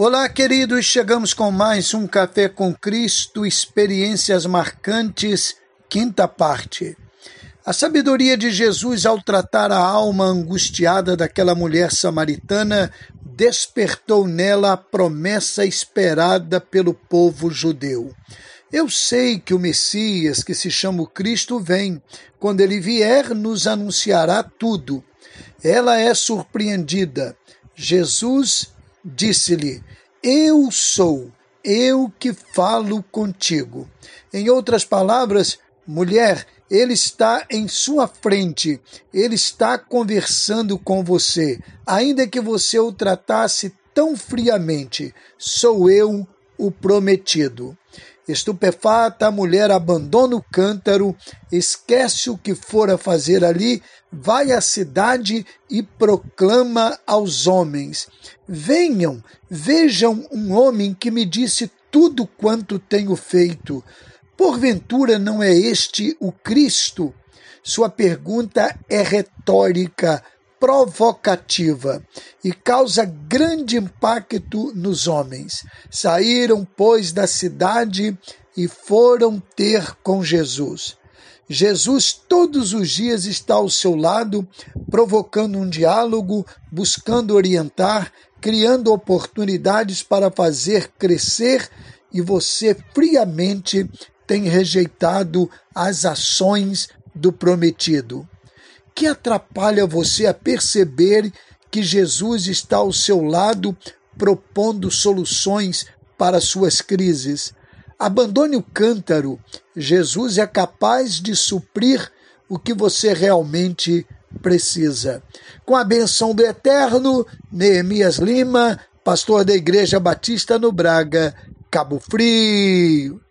Olá, queridos, chegamos com mais um Café com Cristo, Experiências Marcantes, quinta parte. A sabedoria de Jesus ao tratar a alma angustiada daquela mulher samaritana despertou nela a promessa esperada pelo povo judeu. Eu sei que o Messias, que se chama Cristo, vem. Quando ele vier, nos anunciará tudo. Ela é surpreendida. Jesus disse-lhe: Eu sou, eu que falo contigo. Em outras palavras, mulher, ele está em sua frente, ele está conversando com você, ainda que você o tratasse tão friamente. Sou eu o prometido. Estupefata, a mulher abandona o cântaro, esquece o que fora fazer ali, vai à cidade e proclama aos homens: Venham, vejam um homem que me disse tudo quanto tenho feito. Porventura não é este o Cristo? Sua pergunta é retórica, provocativa e causa grande impacto nos homens. Saíram, pois, da cidade e foram ter com Jesus. Jesus todos os dias está ao seu lado, provocando um diálogo, buscando orientar, criando oportunidades para fazer crescer e você friamente tem rejeitado as ações do prometido que atrapalha você a perceber que Jesus está ao seu lado propondo soluções para suas crises. Abandone o cântaro. Jesus é capaz de suprir o que você realmente precisa. Com a benção do Eterno, Neemias Lima, pastor da Igreja Batista no Braga, Cabo Frio.